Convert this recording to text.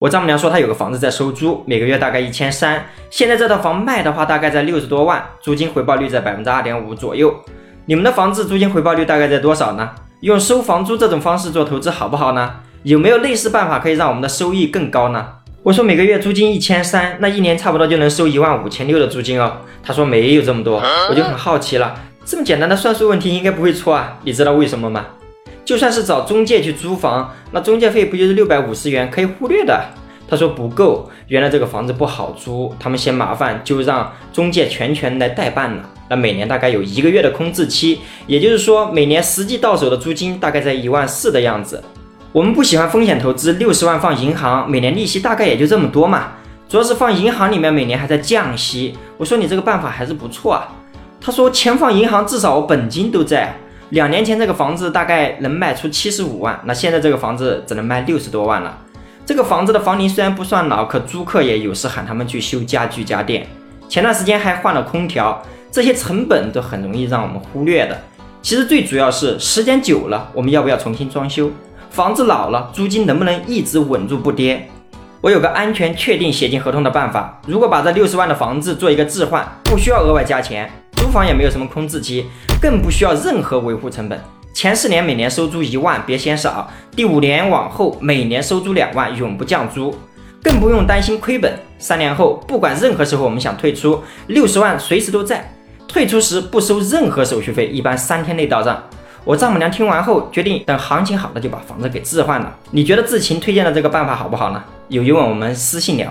我丈母娘说她有个房子在收租，每个月大概一千三。现在这套房卖的话，大概在六十多万，租金回报率在百分之二点五左右。你们的房子租金回报率大概在多少呢？用收房租这种方式做投资好不好呢？有没有类似办法可以让我们的收益更高呢？我说每个月租金一千三，那一年差不多就能收一万五千六的租金哦。他说没有这么多，我就很好奇了，这么简单的算术问题应该不会错啊？你知道为什么吗？就算是找中介去租房，那中介费不就是六百五十元，可以忽略的。他说不够，原来这个房子不好租，他们嫌麻烦，就让中介全权来代办了。那每年大概有一个月的空置期，也就是说每年实际到手的租金大概在一万四的样子。我们不喜欢风险投资，六十万放银行，每年利息大概也就这么多嘛。主要是放银行里面每年还在降息。我说你这个办法还是不错啊。他说钱放银行至少我本金都在。两年前这个房子大概能卖出七十五万，那现在这个房子只能卖六十多万了。这个房子的房龄虽然不算老，可租客也有时喊他们去修家具家电。前段时间还换了空调，这些成本都很容易让我们忽略的。其实最主要是时间久了，我们要不要重新装修？房子老了，租金能不能一直稳住不跌？我有个安全确定写进合同的办法，如果把这六十万的房子做一个置换，不需要额外加钱。租房也没有什么空置期，更不需要任何维护成本。前四年每年收租一万，别嫌少。第五年往后每年收租两万，永不降租，更不用担心亏本。三年后不管任何时候我们想退出，六十万随时都在。退出时不收任何手续费，一般三天内到账。我丈母娘听完后决定等行情好了就把房子给置换了。你觉得志勤推荐的这个办法好不好呢？有疑问我们私信聊。